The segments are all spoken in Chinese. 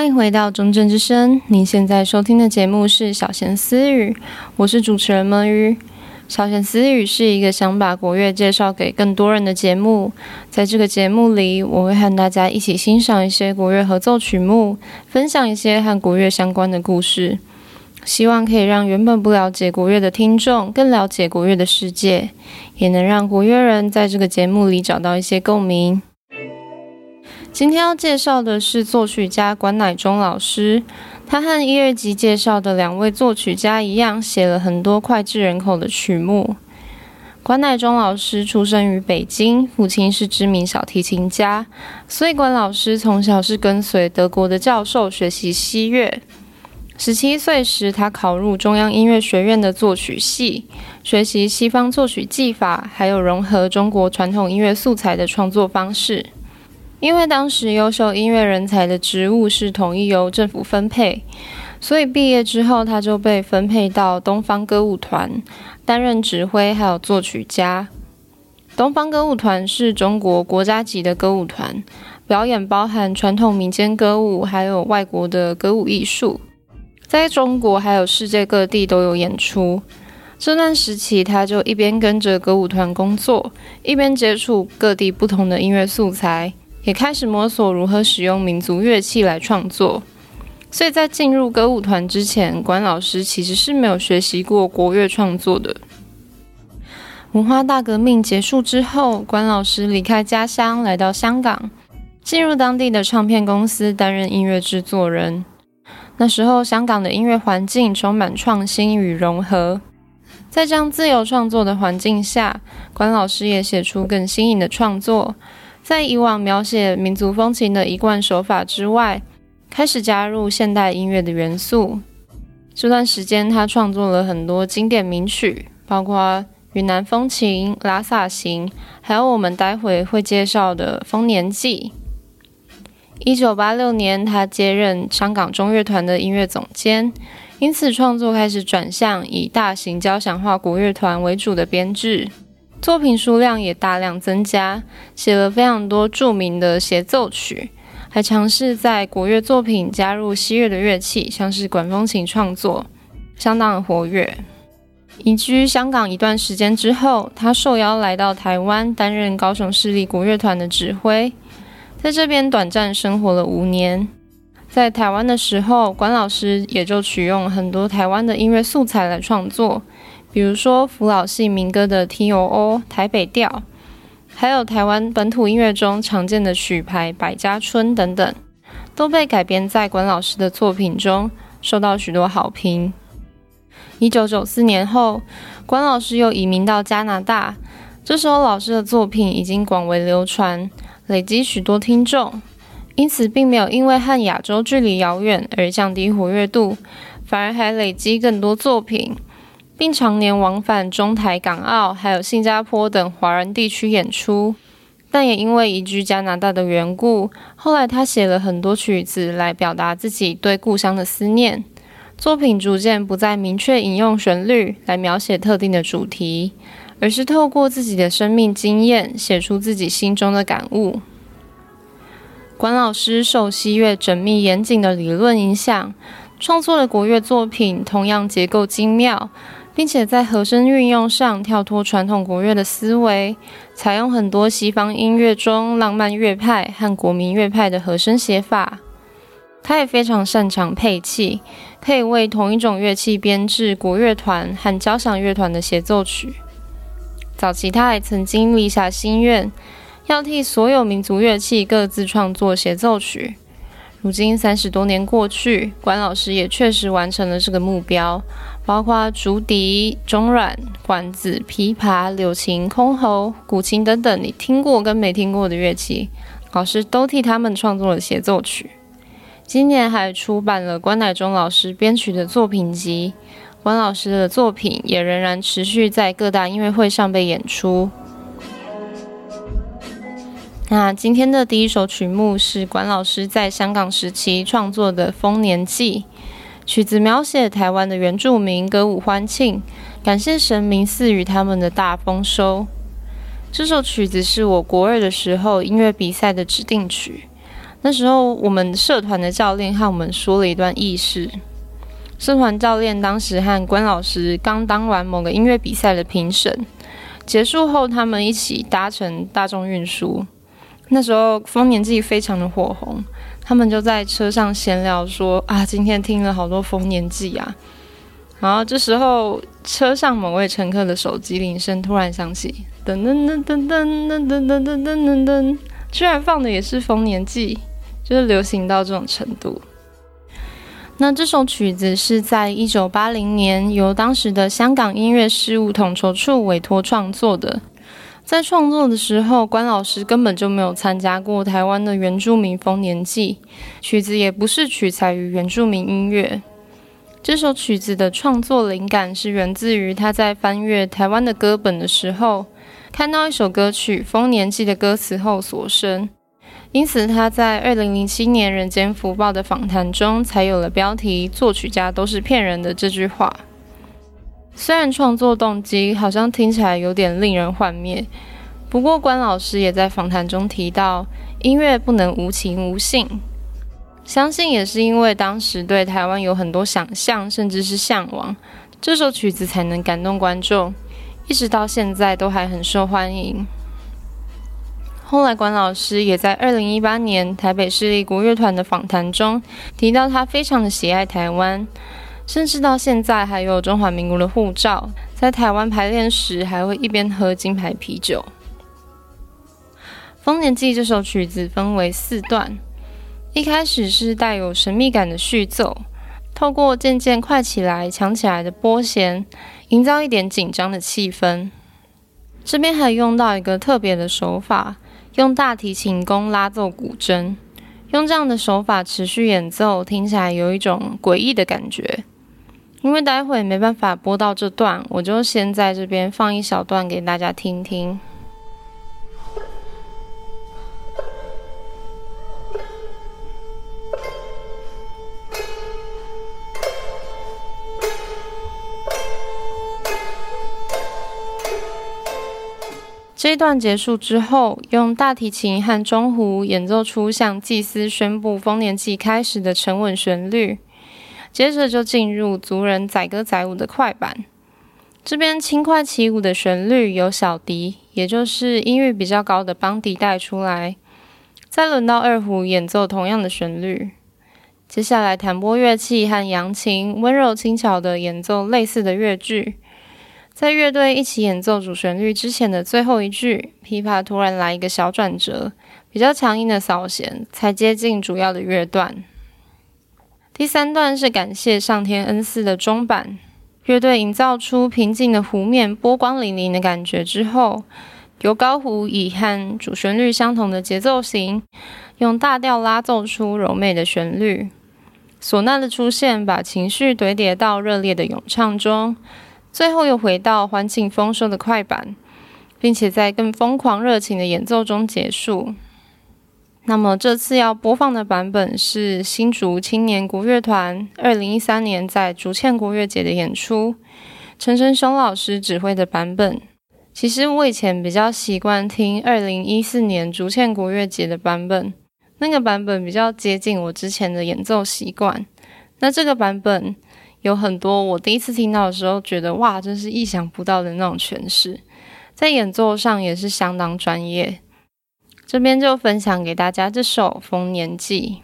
欢迎回到中正之声，您现在收听的节目是小闲私语，我是主持人闷鱼。小闲私语是一个想把国乐介绍给更多人的节目，在这个节目里，我会和大家一起欣赏一些国乐合奏曲目，分享一些和国乐相关的故事，希望可以让原本不了解国乐的听众更了解国乐的世界，也能让国乐人在这个节目里找到一些共鸣。今天要介绍的是作曲家管乃忠老师，他和一、二集介绍的两位作曲家一样，写了很多脍炙人口的曲目。管乃忠老师出生于北京，父亲是知名小提琴家，所以管老师从小是跟随德国的教授学习西乐。十七岁时，他考入中央音乐学院的作曲系，学习西方作曲技法，还有融合中国传统音乐素材的创作方式。因为当时优秀音乐人才的职务是统一由政府分配，所以毕业之后他就被分配到东方歌舞团担任指挥，还有作曲家。东方歌舞团是中国国家级的歌舞团，表演包含传统民间歌舞，还有外国的歌舞艺术，在中国还有世界各地都有演出。这段时期，他就一边跟着歌舞团工作，一边接触各地不同的音乐素材。也开始摸索如何使用民族乐器来创作，所以在进入歌舞团之前，管老师其实是没有学习过国乐创作的。文化大革命结束之后，关老师离开家乡，来到香港，进入当地的唱片公司担任音乐制作人。那时候，香港的音乐环境充满创新与融合，在这样自由创作的环境下，关老师也写出更新颖的创作。在以往描写民族风情的一贯手法之外，开始加入现代音乐的元素。这段时间，他创作了很多经典名曲，包括《云南风情》《拉萨行》，还有我们待会会介绍的《丰年祭》。一九八六年，他接任香港中乐团的音乐总监，因此创作开始转向以大型交响化国乐团为主的编制。作品数量也大量增加，写了非常多著名的协奏曲，还尝试在国乐作品加入西乐的乐器，像是管风琴创作，相当的活跃。移居香港一段时间之后，他受邀来到台湾担任高雄市立国乐团的指挥，在这边短暂生活了五年。在台湾的时候，管老师也就取用很多台湾的音乐素材来创作。比如说，福老系民歌的 T.O.O. 台北调，还有台湾本土音乐中常见的曲牌《百家春》等等，都被改编在管老师的作品中，受到许多好评。一九九四年后，管老师又移民到加拿大，这时候老师的作品已经广为流传，累积许多听众，因此并没有因为和亚洲距离遥远而降低活跃度，反而还累积更多作品。并常年往返中台港澳，还有新加坡等华人地区演出，但也因为移居加拿大的缘故，后来他写了很多曲子来表达自己对故乡的思念。作品逐渐不再明确引用旋律来描写特定的主题，而是透过自己的生命经验写出自己心中的感悟。管老师受西乐缜密严谨的理论影响，创作的国乐作品同样结构精妙。并且在和声运用上跳脱传统国乐的思维，采用很多西方音乐中浪漫乐派和国民乐派的和声写法。他也非常擅长配器，可以为同一种乐器编制国乐团和交响乐团的协奏曲。早期他还曾经立下心愿，要替所有民族乐器各自创作协奏曲。如今三十多年过去，关老师也确实完成了这个目标，包括竹笛、中阮、管子、琵琶、柳琴、箜篌、古琴等等，你听过跟没听过的乐器，老师都替他们创作了协奏曲。今年还出版了关乃忠老师编曲的作品集，关老师的作品也仍然持续在各大音乐会上被演出。那今天的第一首曲目是管老师在香港时期创作的《丰年祭》，曲子描写台湾的原住民歌舞欢庆，感谢神明赐予他们的大丰收。这首曲子是我国二的时候音乐比赛的指定曲，那时候我们社团的教练和我们说了一段轶事。社团教练当时和关老师刚当完某个音乐比赛的评审，结束后他们一起搭乘大众运输。那时候丰年祭非常的火红，他们就在车上闲聊说啊，今天听了好多丰年祭啊。然后这时候车上某位乘客的手机铃声突然响起，噔噔噔噔噔噔噔噔噔噔噔，居然放的也是丰年祭，就是流行到这种程度。那这首曲子是在一九八零年由当时的香港音乐事务统筹处委托创作的。在创作的时候，关老师根本就没有参加过台湾的原住民丰年祭，曲子也不是取材于原住民音乐。这首曲子的创作灵感是源自于他在翻阅台湾的歌本的时候，看到一首歌曲《丰年祭》的歌词后所生。因此，他在二零零七年《人间福报》的访谈中，才有了标题“作曲家都是骗人的”这句话。虽然创作动机好像听起来有点令人幻灭，不过关老师也在访谈中提到，音乐不能无情无性。相信也是因为当时对台湾有很多想象，甚至是向往，这首曲子才能感动观众，一直到现在都还很受欢迎。后来，关老师也在二零一八年台北市立国乐团的访谈中提到，他非常的喜爱台湾，甚至到现在还有中华民国的护照，在台湾排练时还会一边喝金牌啤酒。《丰年祭》这首曲子分为四段，一开始是带有神秘感的序奏，透过渐渐快起来、强起来的拨弦，营造一点紧张的气氛。这边还用到一个特别的手法。用大提琴弓拉奏古筝，用这样的手法持续演奏，听起来有一种诡异的感觉。因为待会没办法播到这段，我就先在这边放一小段给大家听听。这一段结束之后，用大提琴和中胡演奏出向祭司宣布丰年祭开始的沉稳旋律，接着就进入族人载歌载舞的快板。这边轻快起舞的旋律由小笛，也就是音域比较高的邦笛带出来，再轮到二胡演奏同样的旋律。接下来弹拨乐器和扬琴温柔轻巧的演奏类似的乐句。在乐队一起演奏主旋律之前的最后一句，琵琶突然来一个小转折，比较强硬的扫弦，才接近主要的乐段。第三段是感谢上天恩赐的中板，乐队营造出平静的湖面，波光粼粼的感觉之后，由高胡以和主旋律相同的节奏型，用大调拉奏出柔美的旋律。唢呐的出现，把情绪堆叠到热烈的咏唱中。最后又回到欢庆丰收的快板，并且在更疯狂热情的演奏中结束。那么这次要播放的版本是新竹青年国乐团二零一三年在竹堑国乐节的演出，陈昇雄老师指挥的版本。其实我以前比较习惯听二零一四年竹堑国乐节的版本，那个版本比较接近我之前的演奏习惯。那这个版本。有很多我第一次听到的时候，觉得哇，真是意想不到的那种诠释，在演奏上也是相当专业。这边就分享给大家这首《丰年祭》。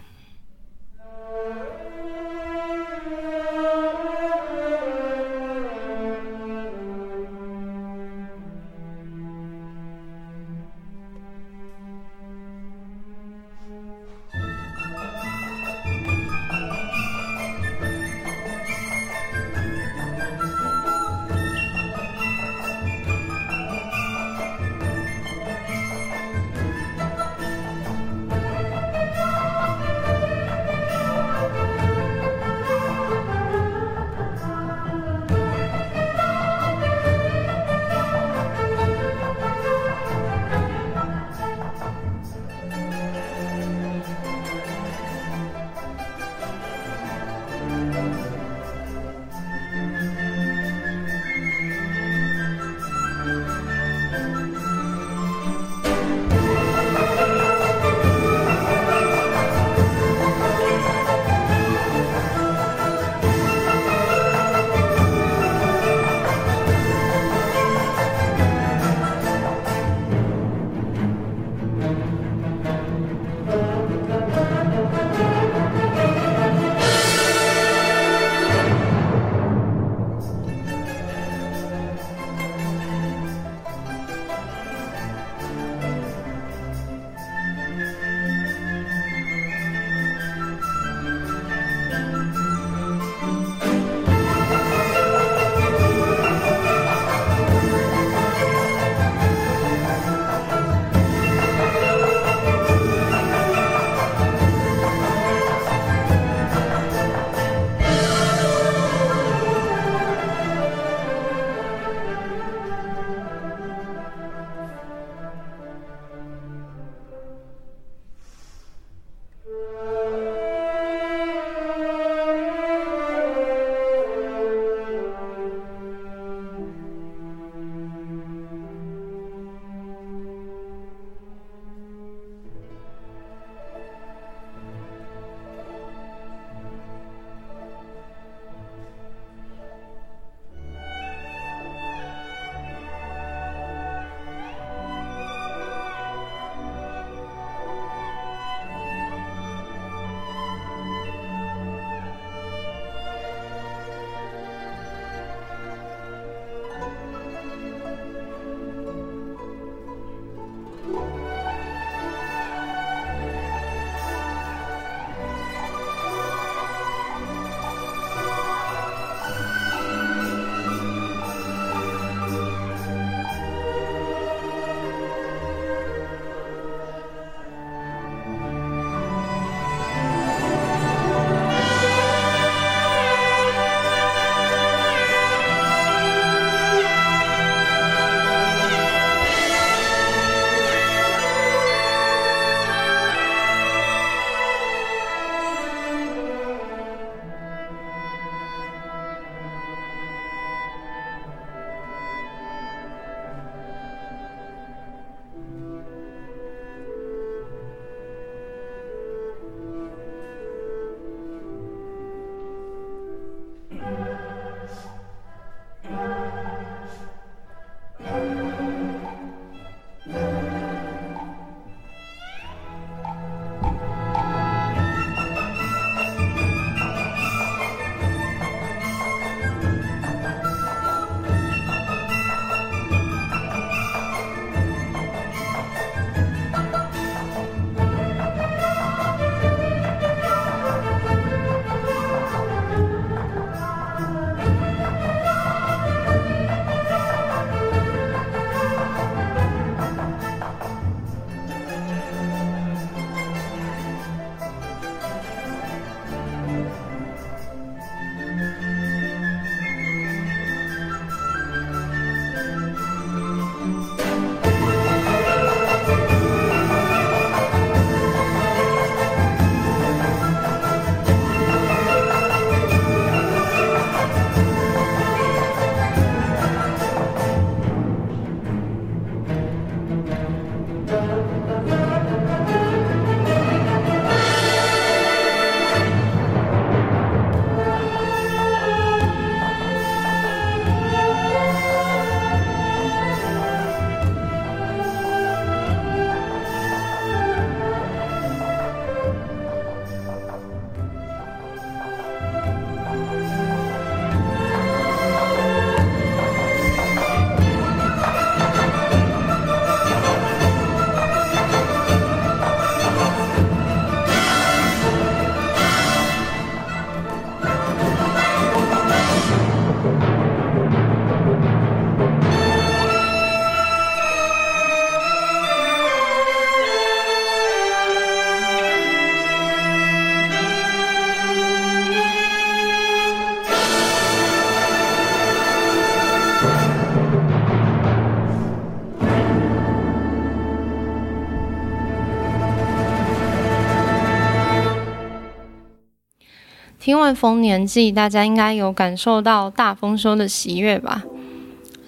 听完丰年祭，大家应该有感受到大丰收的喜悦吧？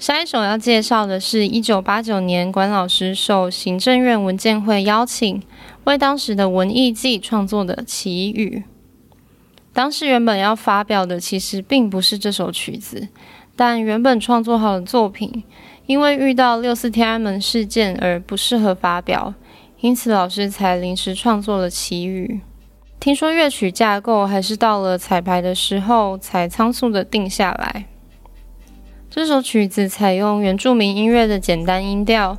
下一首要介绍的是一九八九年关老师受行政院文建会邀请，为当时的文艺季创作的《祈雨》。当时原本要发表的其实并不是这首曲子，但原本创作好的作品，因为遇到六四天安门事件而不适合发表，因此老师才临时创作了《祈雨》。听说乐曲架构还是到了彩排的时候才仓促的定下来。这首曲子采用原住民音乐的简单音调，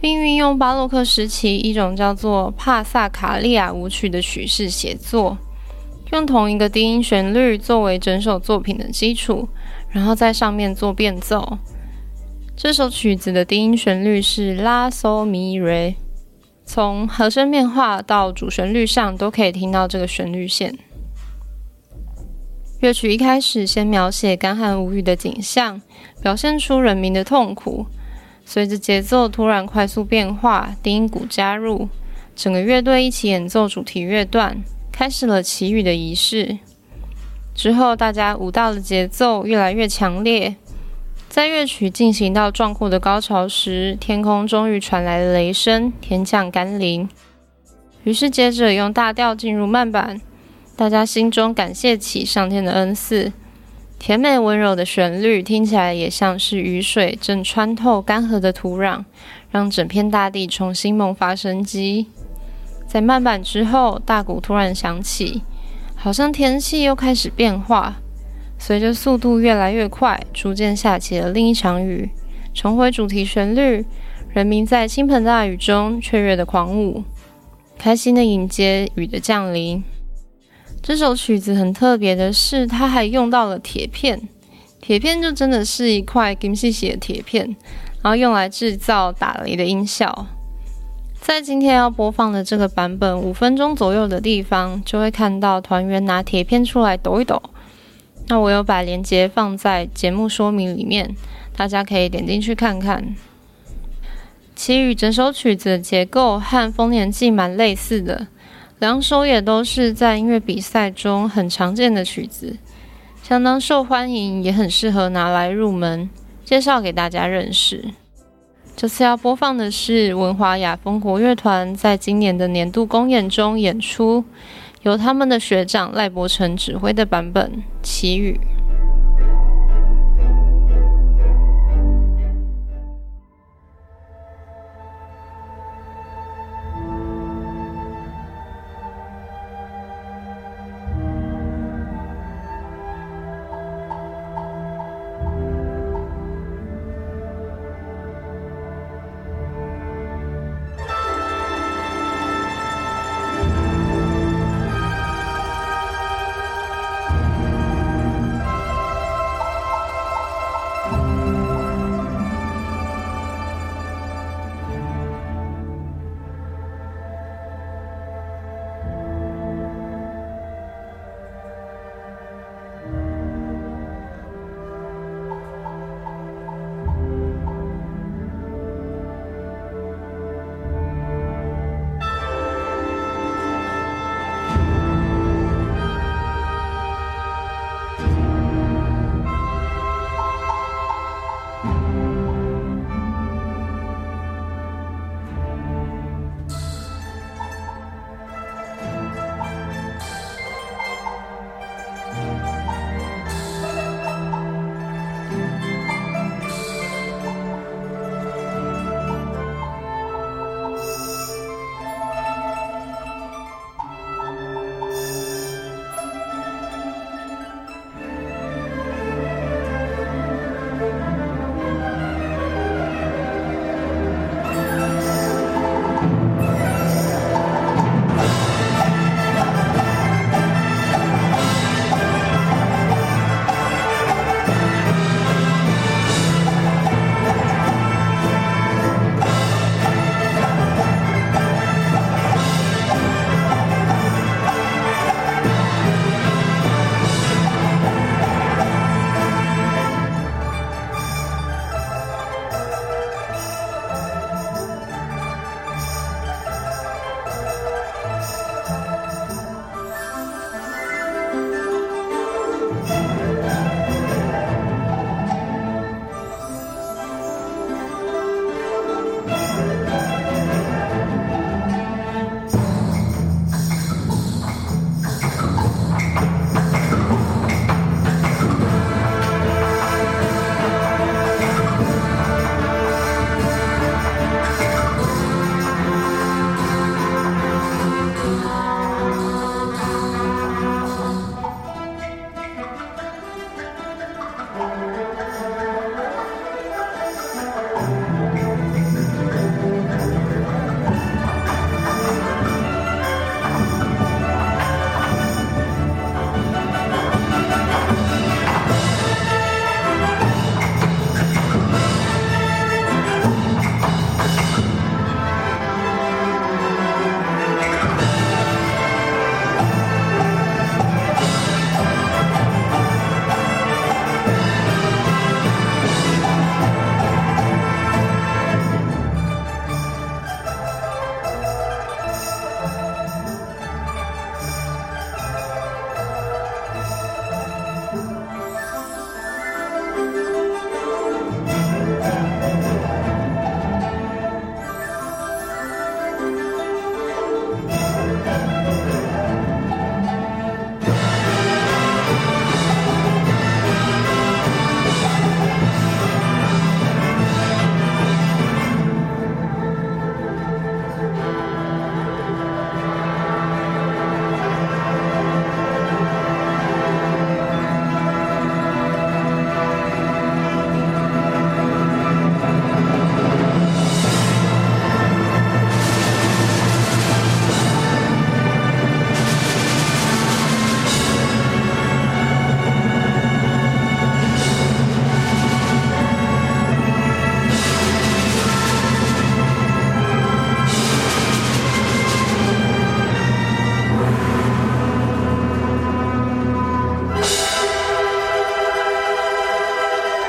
并运用巴洛克时期一种叫做帕萨卡利亚舞曲的曲式写作，用同一个低音旋律作为整首作品的基础，然后在上面做变奏。这首曲子的低音旋律是拉索咪瑞。从和声变化到主旋律上，都可以听到这个旋律线。乐曲一开始先描写干旱无雨的景象，表现出人民的痛苦。随着节奏突然快速变化，低音鼓加入，整个乐队一起演奏主题乐段，开始了祈雨的仪式。之后，大家舞蹈的节奏越来越强烈。在乐曲进行到壮阔的高潮时，天空终于传来了雷声，天降甘霖。于是接着用大调进入慢板，大家心中感谢起上天的恩赐。甜美温柔的旋律听起来也像是雨水正穿透干涸的土壤，让整片大地重新萌发生机。在慢板之后，大鼓突然响起，好像天气又开始变化。随着速度越来越快，逐渐下起了另一场雨，重回主题旋律，人民在倾盆大雨中雀跃的狂舞，开心的迎接雨的降临。这首曲子很特别的是，它还用到了铁片，铁片就真的是一块金细细的铁片，然后用来制造打雷的音效。在今天要播放的这个版本，五分钟左右的地方，就会看到团员拿铁片出来抖一抖。那我有把链接放在节目说明里面，大家可以点进去看看。其余整首曲子结构和丰年祭蛮类似的，两首也都是在音乐比赛中很常见的曲子，相当受欢迎，也很适合拿来入门，介绍给大家认识。这次要播放的是文华雅风国乐团在今年的年度公演中演出。由他们的学长赖伯成指挥的版本《祈雨》。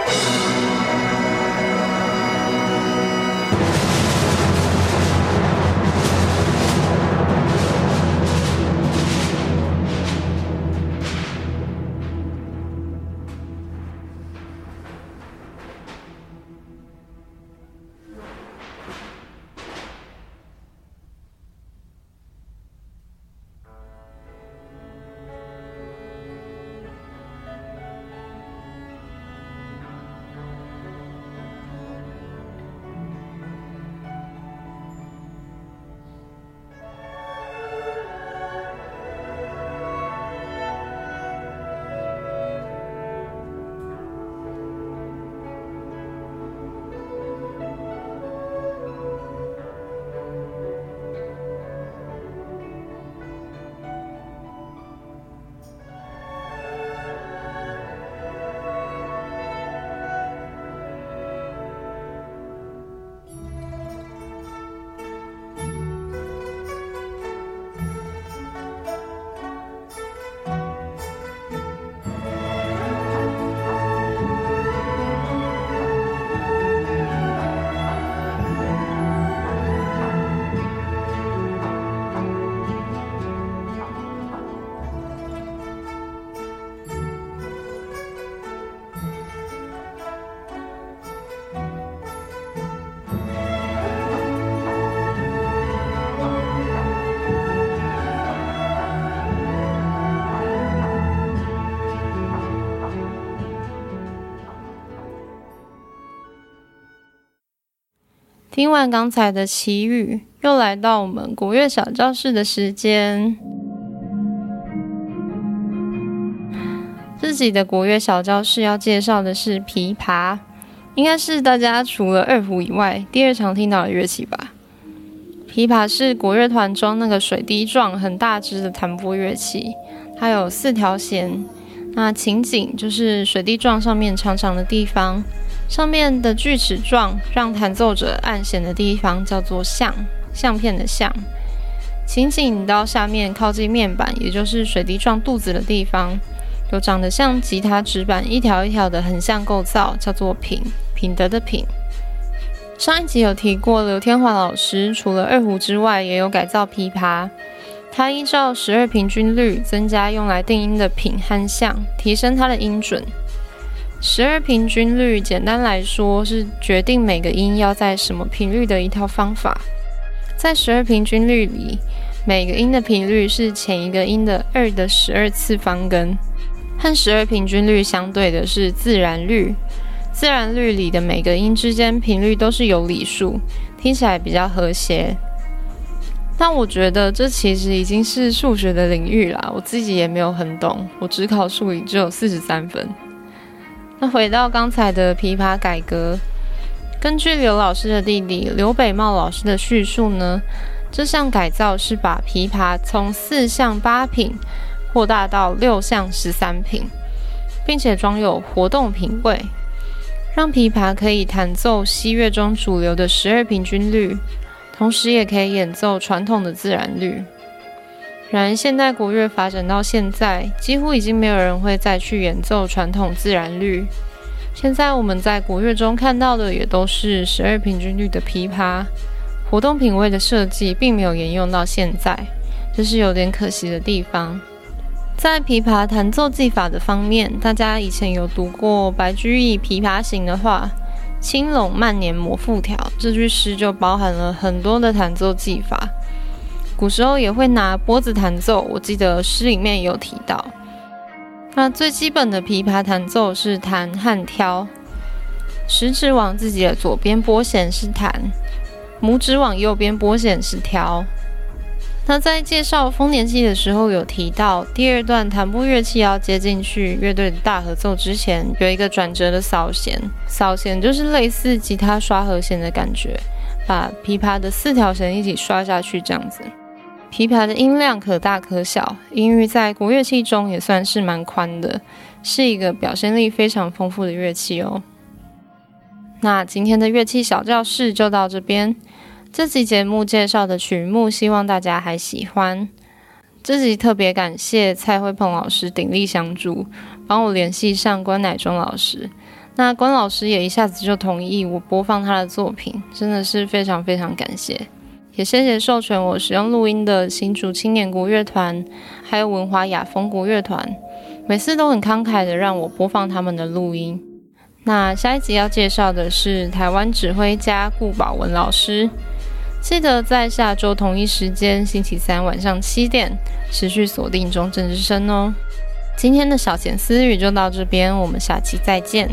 Bye. 听完刚才的奇遇，又来到我们国乐小教室的时间。自己的国乐小教室要介绍的是琵琶，应该是大家除了二胡以外第二常听到的乐器吧。琵琶是国乐团中那个水滴状很大只的弹拨乐器，它有四条弦。那琴颈就是水滴状上面长长的地方。上面的锯齿状让弹奏者按弦的地方叫做相，相片的相。琴颈到下面靠近面板，也就是水滴状肚子的地方，有长得像吉他指板一条一条的横向构造，叫做品，品德的品。上一集有提过，刘天华老师除了二胡之外，也有改造琵琶。它依照十二平均律增加用来定音的品和相，提升它的音准。十二平均律，简单来说是决定每个音要在什么频率的一套方法。在十二平均律里，每个音的频率是前一个音的二的十二次方根。和十二平均律相对的是自然律，自然律里的每个音之间频率都是有理数，听起来比较和谐。但我觉得这其实已经是数学的领域啦，我自己也没有很懂，我只考数理只有四十三分。那回到刚才的琵琶改革，根据刘老师的弟弟刘北茂老师的叙述呢，这项改造是把琵琶从四项八品扩大到六项十三品，并且装有活动品位，让琵琶可以弹奏西乐中主流的十二平均律，同时也可以演奏传统的自然律。然而，现代国乐发展到现在，几乎已经没有人会再去演奏传统自然律。现在我们在国乐中看到的也都是十二平均律的琵琶，活动品位的设计并没有沿用到现在，这是有点可惜的地方。在琵琶弹奏技法的方面，大家以前有读过白居易《琵琶行》的话，“轻拢慢捻抹复调”这句诗就包含了很多的弹奏技法。古时候也会拿拨子弹奏，我记得诗里面有提到。那最基本的琵琶弹奏是弹和挑，食指往自己的左边拨弦是弹，拇指往右边拨弦是挑。那在介绍丰年祭的时候有提到，第二段弹拨乐器要接进去乐队的大合奏之前，有一个转折的扫弦，扫弦就是类似吉他刷和弦的感觉，把琵琶的四条弦一起刷下去这样子。琵琶的音量可大可小，音域在国乐器中也算是蛮宽的，是一个表现力非常丰富的乐器哦。那今天的乐器小教室就到这边，这集节目介绍的曲目，希望大家还喜欢。这集特别感谢蔡慧鹏老师鼎力相助，帮我联系上关乃忠老师。那关老师也一下子就同意我播放他的作品，真的是非常非常感谢。也谢谢授权我使用录音的新竹青年国乐团，还有文华雅风国乐团，每次都很慷慨的让我播放他们的录音。那下一集要介绍的是台湾指挥家顾宝文老师，记得在下周同一时间，星期三晚上七点，持续锁定中正之声哦。今天的小闲私语就到这边，我们下期再见。